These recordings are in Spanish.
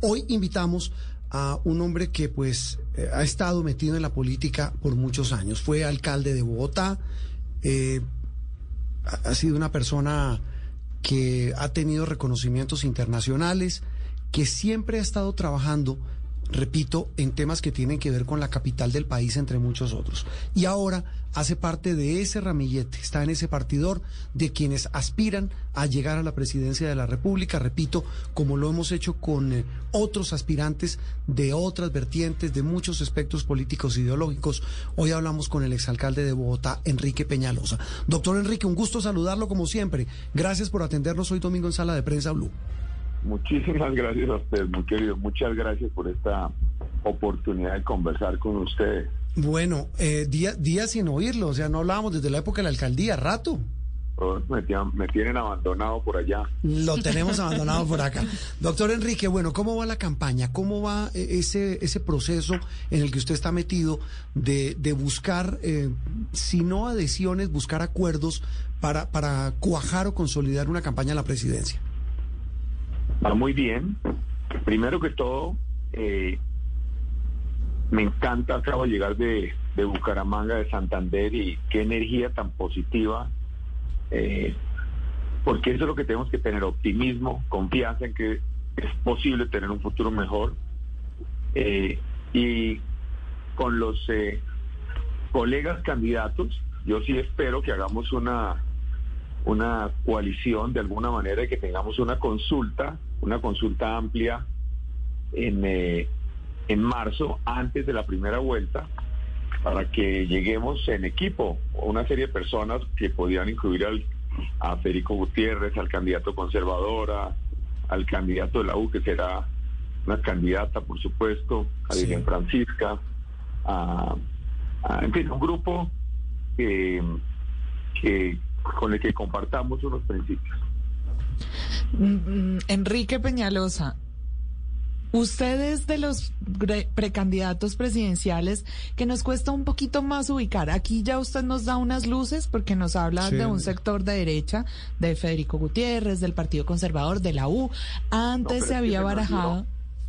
Hoy invitamos a un hombre que pues eh, ha estado metido en la política por muchos años. Fue alcalde de Bogotá, eh, ha sido una persona que ha tenido reconocimientos internacionales, que siempre ha estado trabajando repito, en temas que tienen que ver con la capital del país, entre muchos otros. Y ahora hace parte de ese ramillete, está en ese partidor de quienes aspiran a llegar a la presidencia de la República, repito, como lo hemos hecho con eh, otros aspirantes de otras vertientes, de muchos aspectos políticos ideológicos. Hoy hablamos con el exalcalde de Bogotá, Enrique Peñalosa. Doctor Enrique, un gusto saludarlo como siempre. Gracias por atendernos hoy domingo en Sala de Prensa Blue. Muchísimas gracias a usted, muy querido. Muchas gracias por esta oportunidad de conversar con ustedes. Bueno, eh, días sin oírlo, o sea, no hablábamos desde la época de la alcaldía, rato. Oh, me, me, tienen abandonado por allá. Lo tenemos abandonado por acá. Doctor Enrique, bueno, ¿cómo va la campaña? ¿Cómo va eh, ese, ese proceso en el que usted está metido de, de buscar, eh, si no adhesiones, buscar acuerdos para, para cuajar o consolidar una campaña a la presidencia? Va muy bien. Primero que todo, eh, me encanta, acabo de llegar de, Bucaramanga, de Santander, y qué energía tan positiva, eh, porque eso es lo que tenemos que tener, optimismo, confianza en que es posible tener un futuro mejor. Eh, y con los colegas candidatos, yo sí espero que hagamos una una coalición de alguna manera y que tengamos una consulta, una consulta amplia en, eh, en marzo, antes de la primera vuelta, para que lleguemos en equipo, una serie de personas que podían incluir al, a Federico Gutiérrez, al candidato conservadora, al candidato de la U, que será una candidata, por supuesto, a sí. Francisca, a, en fin, un grupo que, que, con el que compartamos unos principios. Mm, mm, Enrique Peñalosa, usted es de los precandidatos presidenciales que nos cuesta un poquito más ubicar. Aquí ya usted nos da unas luces porque nos habla de un sector de derecha, de Federico Gutiérrez, del Partido Conservador, de la U. Antes se había barajado.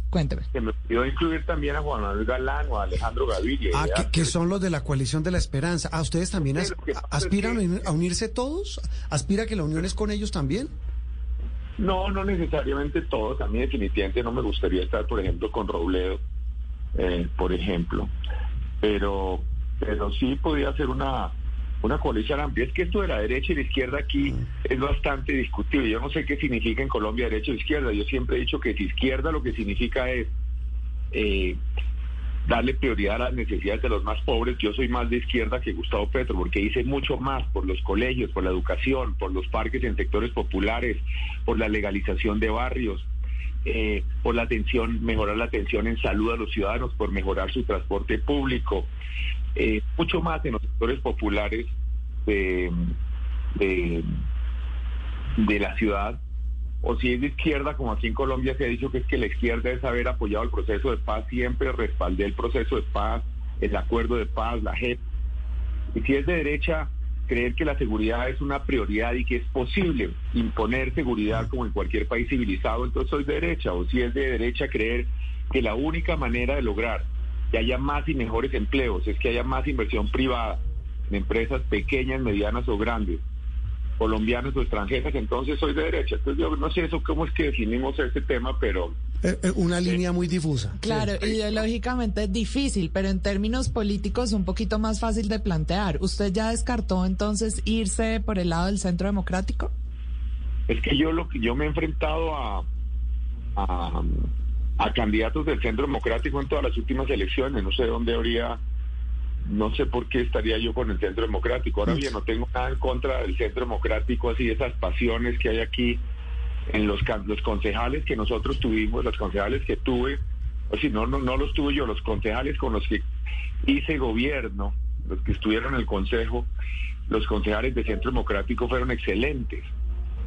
Cuénteme. Que me pidió incluir también a Juan Manuel Galán o a Alejandro Gaviria. Ah, que, son los de la coalición de la esperanza. ¿A ustedes también aspiran a unirse todos? ¿Aspira que la unión es con ellos también? No, no necesariamente todos. A mí definitivamente no me gustaría estar, por ejemplo, con Robledo, eh, por ejemplo. Pero, pero sí podría ser una una coalición amplia. Es que esto de la derecha y la izquierda aquí es bastante discutible. Yo no sé qué significa en Colombia derecha o izquierda. Yo siempre he dicho que si izquierda lo que significa es eh, darle prioridad a las necesidades de los más pobres. Yo soy más de izquierda que Gustavo Petro, porque hice mucho más por los colegios, por la educación, por los parques en sectores populares, por la legalización de barrios. Eh, por la atención, mejorar la atención en salud a los ciudadanos, por mejorar su transporte público, eh, mucho más en los sectores populares de, de, la ciudad, o si es de izquierda, como aquí en Colombia se ha dicho que es que la izquierda es haber apoyado el proceso de paz, siempre respaldé el proceso de paz, el acuerdo de paz, la JEP. Y si es de derecha, creer que la seguridad es una prioridad y que es posible imponer seguridad como en cualquier país civilizado, entonces soy de derecha. O si es de derecha, creer que la única manera de lograr que haya más y mejores empleos, es que haya más inversión privada en empresas pequeñas, medianas o grandes, colombianas o extranjeras, entonces soy de derecha. Entonces yo no sé eso cómo es que definimos este tema, pero... Eh, eh, una línea muy difusa. Claro, ideológicamente es difícil, pero en términos políticos un poquito más fácil de plantear. ¿Usted ya descartó entonces irse por el lado del centro democrático? Es que yo lo que yo me he enfrentado a, a a candidatos del Centro Democrático en todas las últimas elecciones. No sé dónde habría, no sé por qué estaría yo con el Centro Democrático. Ahora bien, no tengo nada en contra del Centro Democrático, así esas pasiones que hay aquí en los, los concejales que nosotros tuvimos, los concejales que tuve, o si no, no, no los tuve yo, los concejales con los que hice gobierno, los que estuvieron en el Consejo, los concejales del Centro Democrático fueron excelentes,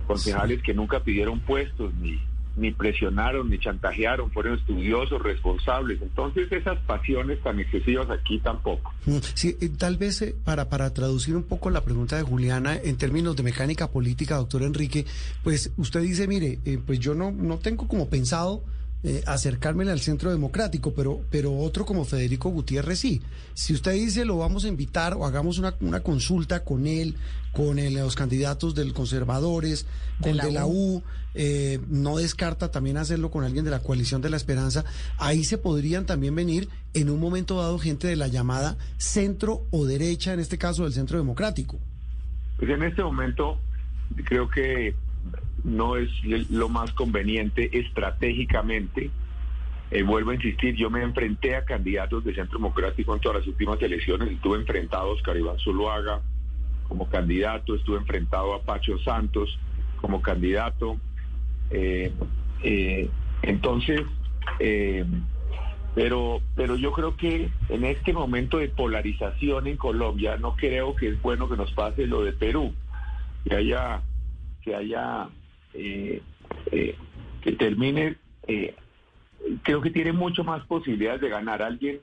concejales que nunca pidieron puestos ni ni presionaron, ni chantajearon, fueron estudiosos, responsables. Entonces esas pasiones tan excesivas aquí tampoco. Mm, sí, eh, tal vez eh, para, para traducir un poco la pregunta de Juliana en términos de mecánica política, doctor Enrique, pues usted dice, mire, eh, pues yo no, no tengo como pensado eh, acercármele al centro democrático, pero, pero otro como Federico Gutiérrez sí. Si usted dice lo vamos a invitar o hagamos una, una consulta con él, con los candidatos del conservadores, con de la, U, eh, no descarta también hacerlo con alguien de la coalición de la esperanza, ahí se podrían también venir en un momento dado gente de la llamada centro o derecha, en este caso del centro democrático. Pues en este momento creo que no es lo más conveniente estratégicamente. Eh, vuelvo a insistir, yo me enfrenté a candidatos de Centro Democrático en todas las últimas elecciones. Estuve enfrentado a Oscar Iván Zuluaga como candidato, estuve enfrentado a Pacho Santos como candidato. Eh, eh, entonces, pero, pero yo creo que en este momento de polarización en Colombia, no creo que es bueno que nos pase lo de Perú, que haya, que haya eh, eh, que termine, eh, creo que tiene mucho más posibilidades de ganar alguien,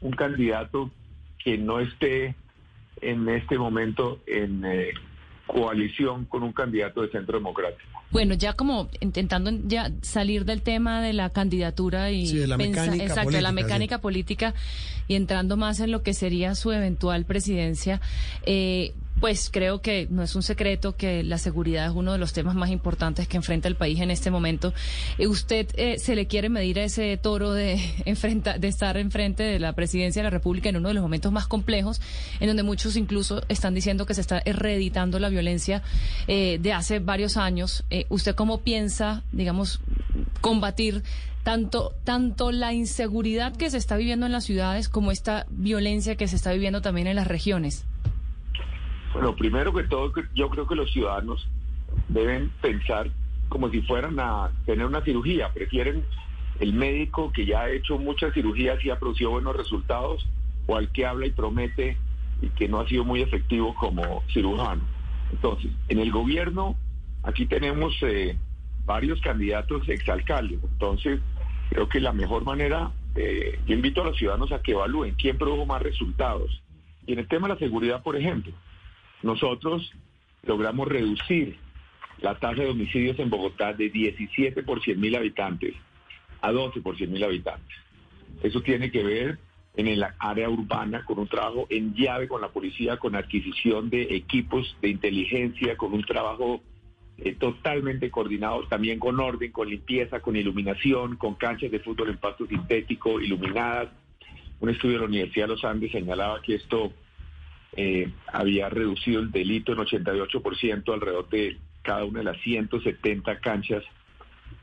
un candidato que no esté en este momento en coalición con un candidato de centro democrático. Bueno, ya como intentando ya salir del tema de la candidatura y de la mecánica exacto, política, la mecánica política y entrando más en lo que sería su eventual presidencia, eh, pues creo que no es un secreto que la seguridad es uno de los temas más importantes que enfrenta el país en este momento. Eh, ¿Usted eh, se le quiere medir a ese toro de, enfrenta, de estar enfrente de la presidencia de la República en uno de los momentos más complejos, en donde muchos incluso están diciendo que se está reeditando la violencia eh, de hace varios años? ¿Usted cómo piensa, digamos, combatir tanto, tanto la inseguridad que se está viviendo en las ciudades como esta violencia que se está viviendo también en las regiones? Bueno, primero que todo, yo creo que los ciudadanos deben pensar como si fueran a tener una cirugía. Prefieren el médico que ya ha hecho muchas cirugías y ha producido buenos resultados o al que habla y promete y que no ha sido muy efectivo como cirujano. Entonces, en el gobierno, aquí tenemos eh, varios candidatos exalcaldes. Entonces, creo que la mejor manera, eh, yo invito a los ciudadanos a que evalúen quién produjo más resultados. Y en el tema de la seguridad, por ejemplo, nosotros logramos reducir la tasa de homicidios en Bogotá de 17 por 100 mil habitantes a 12 por 100 mil habitantes. Eso tiene que ver en el área urbana con un trabajo en llave con la policía, con adquisición de equipos de inteligencia, con un trabajo eh, totalmente coordinado, también con orden, con limpieza, con iluminación, con canchas de fútbol en pasto sintético iluminadas. Un estudio de la Universidad de los Andes señalaba que esto eh, había reducido el delito en 88% alrededor de cada una de las 170 canchas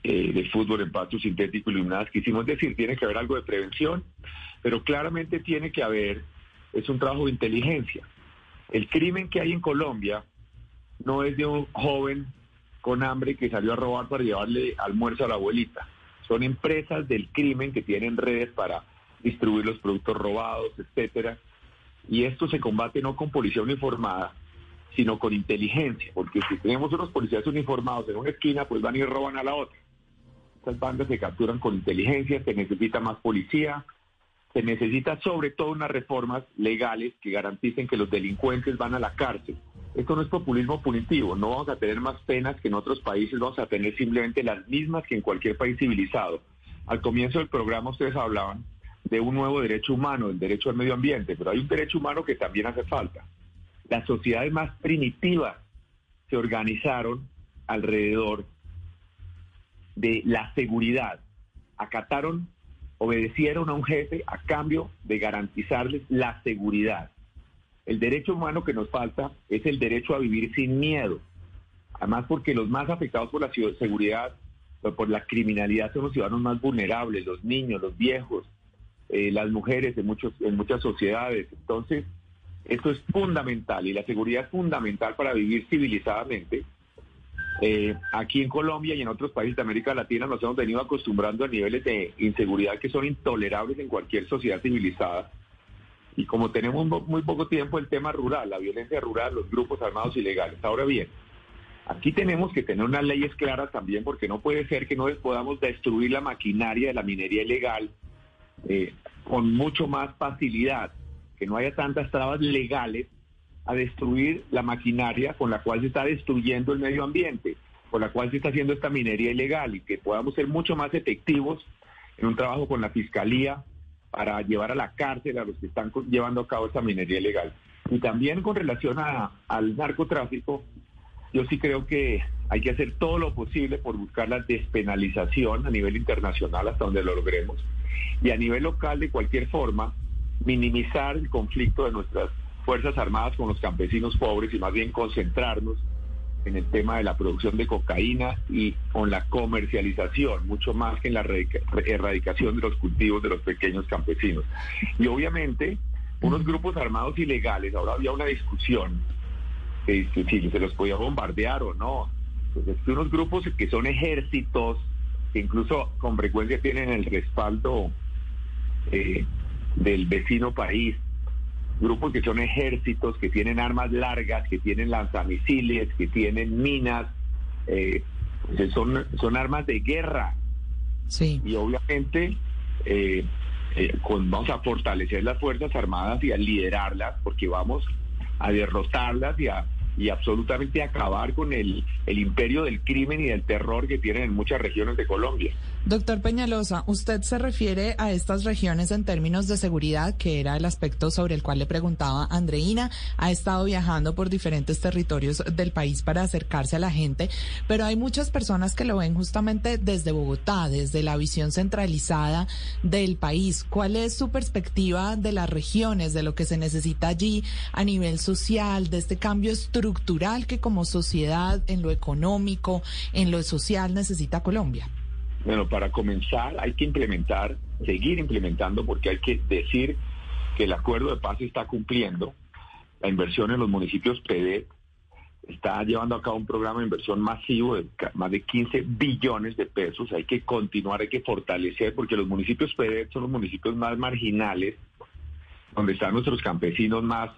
eh, de fútbol en pasto sintético iluminadas que hicimos. Decir, tiene que haber algo de prevención, pero claramente tiene que haber, es un trabajo de inteligencia. El crimen que hay en Colombia no es de un joven con hambre que salió a robar para llevarle almuerzo a la abuelita. Son empresas del crimen que tienen redes para distribuir los productos robados, etcétera y esto se combate no con policía uniformada, sino con inteligencia, porque si tenemos unos policías uniformados en una esquina, pues van y roban a la otra. Estas bandas se capturan con inteligencia, se necesita más policía, se necesita sobre todo unas reformas legales que garanticen que los delincuentes van a la cárcel. Esto no es populismo punitivo, no vamos a tener más penas que en otros países, vamos a tener simplemente las mismas que en cualquier país civilizado. Al comienzo del programa ustedes hablaban de un nuevo derecho humano, el derecho al medio ambiente, pero hay un derecho humano que también hace falta. Las sociedades más primitivas se organizaron alrededor de la seguridad, acataron, obedecieron a un jefe a cambio de garantizarles la seguridad. El derecho humano que nos falta es el derecho a vivir sin miedo. Además, porque los más afectados por la seguridad, por la criminalidad, son los ciudadanos más vulnerables, los niños, los viejos, eh, las mujeres en, muchos, en muchas sociedades. Entonces, esto es fundamental y la seguridad es fundamental para vivir civilizadamente. Eh, aquí en Colombia y en otros países de América Latina nos hemos venido acostumbrando a niveles de inseguridad que son intolerables en cualquier sociedad civilizada. Y como tenemos muy poco tiempo, el tema rural, la violencia rural, los grupos armados ilegales. Ahora bien, aquí tenemos que tener unas leyes claras también porque no puede ser que no podamos destruir la maquinaria de la minería ilegal eh, con mucho más facilidad, que no haya tantas trabas legales a destruir la maquinaria con la cual se está destruyendo el medio ambiente. por la cual se está haciendo esta minería ilegal y que podamos ser mucho más efectivos en un trabajo con la Fiscalía para llevar a la cárcel a los que están llevando a cabo esta minería ilegal. Y también con relación al narcotráfico, yo sí creo que hay que hacer todo lo posible por buscar la despenalización a nivel internacional hasta donde lo logremos. Y a nivel local, de cualquier forma, minimizar el conflicto de nuestras Fuerzas Armadas con los campesinos pobres y más bien concentrarnos en el tema de la producción de cocaína y con la comercialización, mucho más que en la erradicación de los cultivos de los pequeños campesinos. Y obviamente, unos grupos armados ilegales, ahora había una discusión de si se los podía bombardear o no. Pues unos grupos que son ejércitos, que incluso con frecuencia tienen el respaldo eh, del vecino país, grupos que son ejércitos, que tienen armas largas, que tienen lanzamisiles, que tienen minas, eh, pues son, son armas de guerra. Sí. Y obviamente eh, eh, vamos a fortalecer las Fuerzas Armadas y a liderarlas, porque vamos a derrotarlas y a y absolutamente acabar con el, el imperio del crimen y del terror que tienen en muchas regiones de Colombia. Doctor Peñalosa, usted se refiere a estas regiones en términos de seguridad, que era el aspecto sobre el cual le preguntaba Andreina. Ha estado viajando por diferentes territorios del país para acercarse a la gente, pero hay muchas personas que lo ven justamente desde Bogotá, desde la visión centralizada del país. ¿Cuál es su perspectiva de las regiones, de lo que se necesita allí a nivel social, de este cambio estructural que como sociedad, en lo económico, en lo social, necesita Colombia? Bueno, para comenzar hay que implementar, seguir implementando, porque hay que decir que el acuerdo de paz está cumpliendo. La inversión en los municipios PD está llevando a cabo un programa de inversión masivo de más de 15 billones de pesos. Hay que continuar, hay que fortalecer, porque los municipios PD son los municipios más marginales, donde están nuestros campesinos más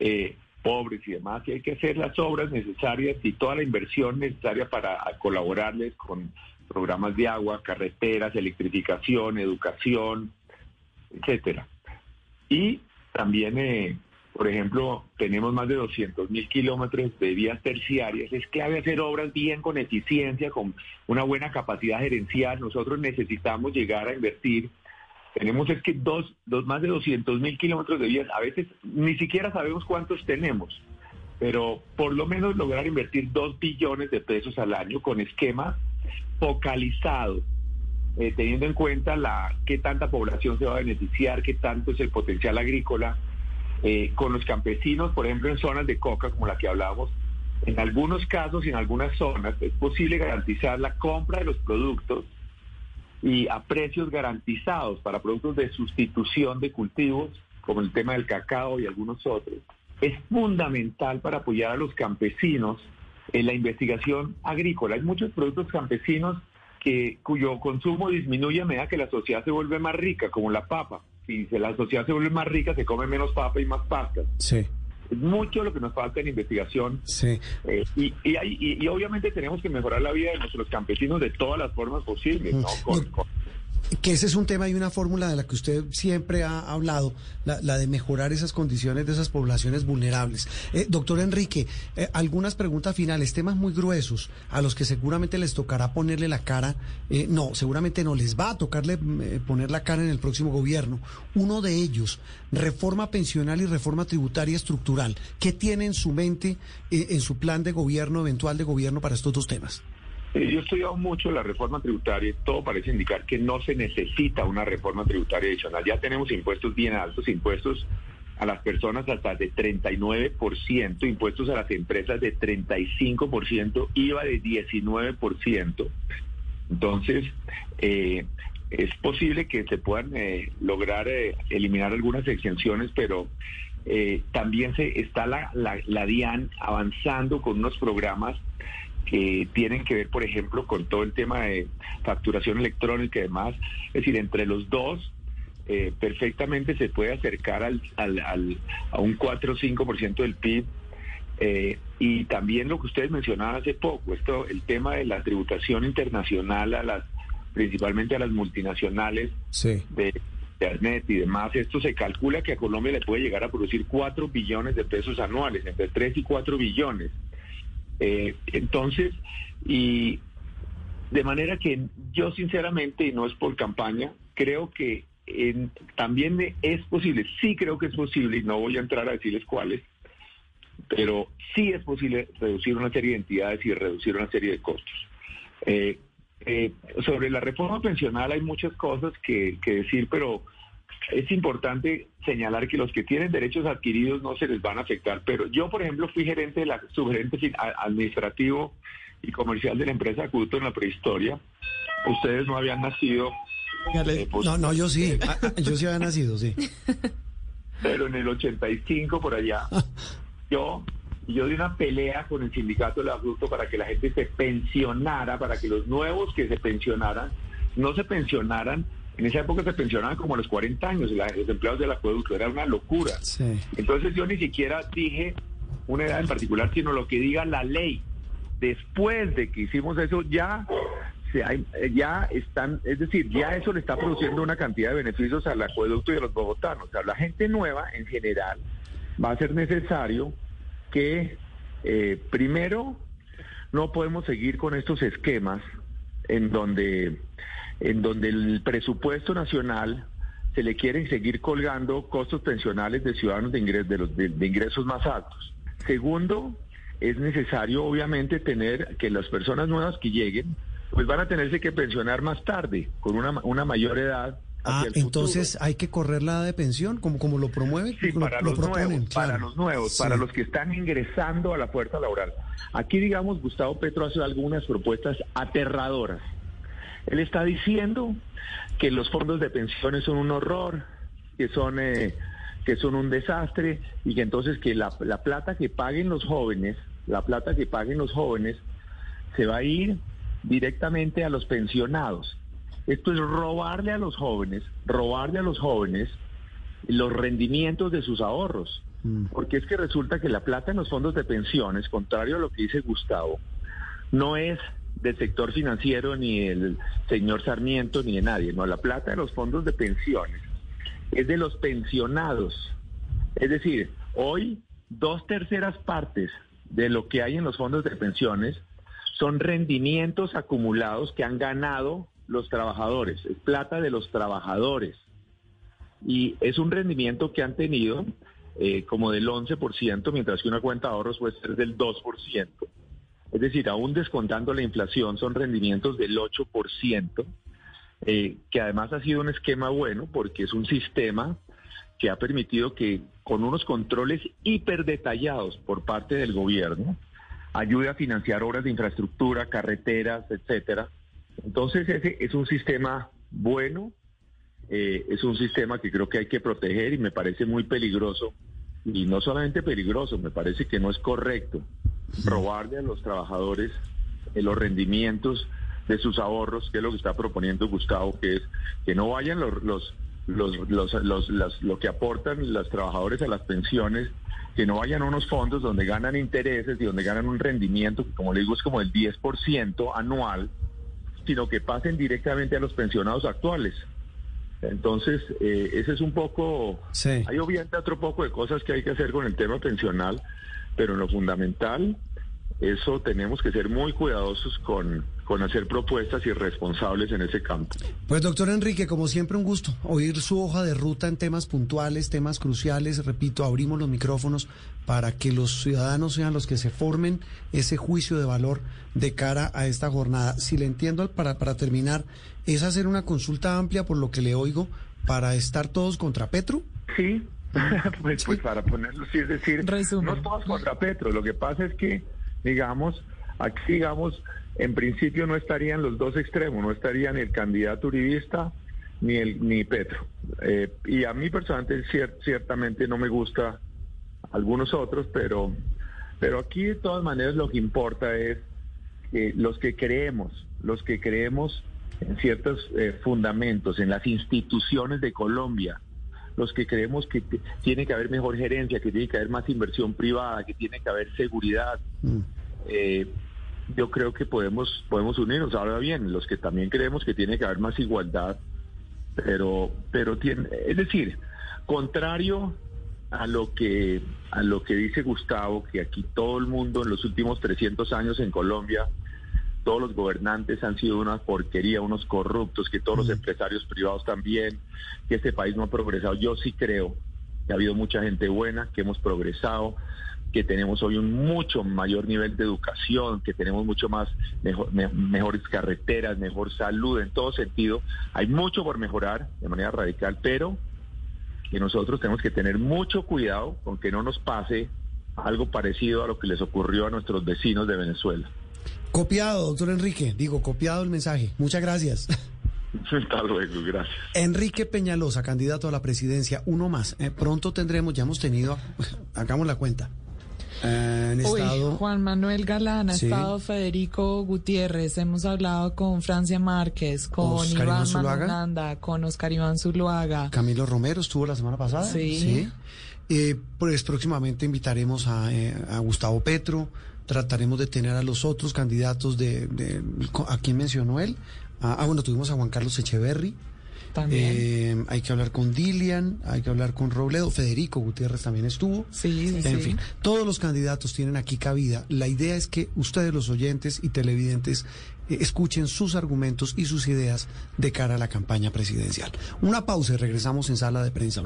eh, pobres y demás, y hay que hacer las obras necesarias y toda la inversión necesaria para colaborarles con programas de agua, carreteras, electrificación, educación, etcétera. Y también, eh, por ejemplo, tenemos más de 200 mil kilómetros de vías terciarias. Es clave hacer obras bien con eficiencia, con una buena capacidad gerencial. Nosotros necesitamos llegar a invertir. Tenemos es que dos, dos más de 200 mil kilómetros de vías. A veces ni siquiera sabemos cuántos tenemos pero por lo menos lograr invertir dos billones de pesos al año con esquema focalizado, eh, teniendo en cuenta la qué tanta población se va a beneficiar, qué tanto es el potencial agrícola, eh, con los campesinos, por ejemplo, en zonas de coca, como la que hablábamos, en algunos casos y en algunas zonas es posible garantizar la compra de los productos y a precios garantizados para productos de sustitución de cultivos, como el tema del cacao y algunos otros. Es fundamental para apoyar a los campesinos en la investigación agrícola. Hay muchos productos campesinos que, cuyo consumo disminuye a medida que la sociedad se vuelve más rica, como la papa. Si la sociedad se vuelve más rica, se come menos papa y más pasta. Sí. Es mucho lo que nos falta en investigación. Sí. Eh, y, y, obviamente tenemos que mejorar la vida de nuestros campesinos de todas las formas posibles, ¿no? Con, que ese es un tema y una fórmula de la que usted siempre ha hablado, la, de mejorar esas condiciones de esas poblaciones vulnerables. Eh, doctor Enrique, eh, algunas preguntas finales, temas muy gruesos a los que seguramente les tocará ponerle la cara, eh, no, seguramente no, les va a tocarle poner la cara en el próximo gobierno. Uno de ellos, reforma pensional y reforma tributaria estructural. ¿Qué tiene en su mente, en su plan de gobierno, eventual de gobierno para estos dos temas? Eh, yo he estudiado mucho la reforma tributaria y todo parece indicar que no se necesita una reforma tributaria adicional. Ya tenemos impuestos bien altos, impuestos a las personas hasta de 39%, impuestos a las empresas de 35%, IVA de 19%. Entonces, eh, es posible que se puedan eh, lograr eliminar algunas exenciones, pero también se está la, la DIAN avanzando con unos programas que tienen que ver, por ejemplo, con todo el tema de facturación electrónica y demás. Es decir, entre los dos, eh, perfectamente se puede acercar al, al, a un 4 o 5% del PIB. Eh, y también lo que ustedes mencionaban hace poco, esto, el tema de la tributación internacional a las, principalmente a las multinacionales de Internet y demás, esto se calcula que a Colombia le puede llegar a producir 4 billones de pesos anuales, entre 3 y 4 billones. Eh, entonces, y de manera que yo sinceramente, y no es por campaña, creo que también es posible, sí creo que es posible, y no voy a entrar a decirles cuáles, pero sí es posible reducir una serie de entidades y reducir una serie de costos. Eh, eh, sobre la reforma pensional hay muchas cosas que, decir, pero es importante señalar que los que tienen derechos adquiridos no se les van a afectar. Pero yo, por ejemplo, fui gerente de la subgerente administrativo y comercial de la empresa Acuto en la prehistoria. Ustedes no habían nacido. Eh, pues, no, no, yo sí. Ah, ah, yo sí había nacido, sí. Pero en el 85 por allá, yo yo di una pelea con el sindicato de la Acuto para que la gente se pensionara, para que los nuevos que se pensionaran no se pensionaran. En esa época se pensionaban como a los 40 años, los empleados del acueducto, era una locura. Entonces yo ni siquiera dije una edad en particular, sino lo que diga la ley. Después de que hicimos eso, ya ya están, es decir, ya eso le está produciendo una cantidad de beneficios al acueducto y a los bogotanos. O sea, la gente nueva en general va a ser necesario que eh, primero no podemos seguir con estos esquemas en donde, en donde el presupuesto nacional se le quieren seguir colgando costos pensionales de ciudadanos de, de, los, de ingresos más altos. Segundo, es necesario obviamente tener que las personas nuevas que lleguen, pues van a tenerse que pensionar más tarde, con una, una mayor edad Ah, entonces hay que correr la edad de pensión, como, como lo promueve. Sí, para, los nuevos, para los nuevos, para los que están ingresando a la fuerza laboral. Aquí, digamos, Gustavo Petro hace algunas propuestas aterradoras. Él está diciendo que los fondos de pensiones son un horror, que son, eh, que son un desastre y que entonces que la, la plata que paguen los jóvenes, la plata que paguen los jóvenes, se va a ir directamente a los pensionados. Esto es robarle a los jóvenes, robarle a los jóvenes los rendimientos de sus ahorros. Mm. Porque es que resulta que la plata en los fondos de pensiones, contrario a lo que dice Gustavo, no es del sector financiero ni del señor Sarmiento ni de nadie. No, la plata de los fondos de pensiones es de los pensionados. Es decir, hoy dos terceras partes de lo que hay en los fondos de pensiones son rendimientos acumulados que han ganado los trabajadores, es plata de los trabajadores. Y es un rendimiento que han tenido eh, como del 11%, mientras que una cuenta de ahorros puede ser del 2%. Es decir, aún descontando la inflación, son rendimientos del 8%, eh, que además ha sido un esquema bueno porque es un sistema que ha permitido que con unos controles hiper detallados por parte del gobierno ayude a financiar obras de infraestructura, carreteras, etcétera, entonces ese es un sistema bueno, eh, es un sistema que creo que hay que proteger y me parece muy peligroso. Y no solamente peligroso, me parece que no es correcto robarle a los trabajadores eh, los rendimientos de sus ahorros, que es lo que está proponiendo Gustavo, que es que no vayan los, los, los, los, lo que aportan los trabajadores a las pensiones, que no vayan a unos fondos donde ganan intereses y donde ganan un rendimiento que, como le digo, es como el 10% anual sino que pasen directamente a los pensionados actuales. Entonces, eh, ese es un poco... Hay obviamente otro poco de cosas que hay que hacer con el tema pensional, pero en lo fundamental, eso tenemos que ser muy cuidadosos con, con hacer propuestas irresponsables en ese campo. Pues doctor Enrique, como siempre un gusto oír su hoja de ruta en temas puntuales, temas cruciales. Repito, abrimos los micrófonos para que los ciudadanos sean los que se formen ese juicio de valor de cara a esta jornada. Si le entiendo, para, para terminar, es hacer una consulta amplia por lo que le oigo para estar todos contra Petro. Sí, pues, pues, para ponerlo así, es decir, no todos contra Petro. Lo que pasa es que, digamos, aquí, digamos, en principio no estarían los dos extremos, no estarían el candidato uribista ni el ni Petro. Eh, y a mí personalmente ciertamente no me gusta algunos otros, pero, pero aquí de todas maneras lo que importa es que los que creemos, los que creemos en ciertos eh, fundamentos, en las instituciones de Colombia, los que creemos que tiene que haber mejor gerencia, que tiene que haber más inversión privada, que tiene que haber seguridad. Mm. Eh, yo creo que podemos, podemos unirnos. Ahora bien, los que también creemos que tiene que haber más igualdad, pero, pero tiene, es decir, contrario a lo que a lo que dice Gustavo, que aquí todo el mundo en los últimos 300 años en Colombia, todos los gobernantes han sido una porquería, unos corruptos, que todos los empresarios privados también, que este país no ha progresado. Yo sí creo que ha habido mucha gente buena, que hemos progresado, que tenemos hoy un mucho mayor nivel de educación, que tenemos mucho más mejores carreteras, mejor salud en todo sentido. Hay mucho por mejorar de manera radical, pero que nosotros tenemos que tener mucho cuidado con que no nos pase algo parecido a lo que les ocurrió a nuestros vecinos de Venezuela. Copiado, doctor Enrique. Digo, copiado el mensaje. Muchas gracias. Hasta luego, gracias. Enrique Peñalosa, candidato a la presidencia. Uno más. Eh, pronto tendremos, ya hemos tenido, hagamos la cuenta. Eh, Juan Manuel Galán, ha estado Federico Gutiérrez, hemos hablado con Francia Márquez, con Iván Mananda, con Oscar Iván Zuluaga. Camilo Romero estuvo la semana pasada. Sí. Eh, pues próximamente invitaremos a, eh, Gustavo Petro, trataremos de tener a los otros candidatos de, ¿a quién mencionó él? Ah, ah, bueno, tuvimos a Juan Carlos Echeverry. Eh, hay que hablar con Dilian, hay que hablar con Robledo, Federico Gutiérrez también estuvo. Sí, En fin, todos los candidatos tienen aquí cabida. La idea es que ustedes, los oyentes y televidentes, eh, escuchen sus argumentos y sus ideas de cara a la campaña presidencial. Una pausa y regresamos en sala de prensa.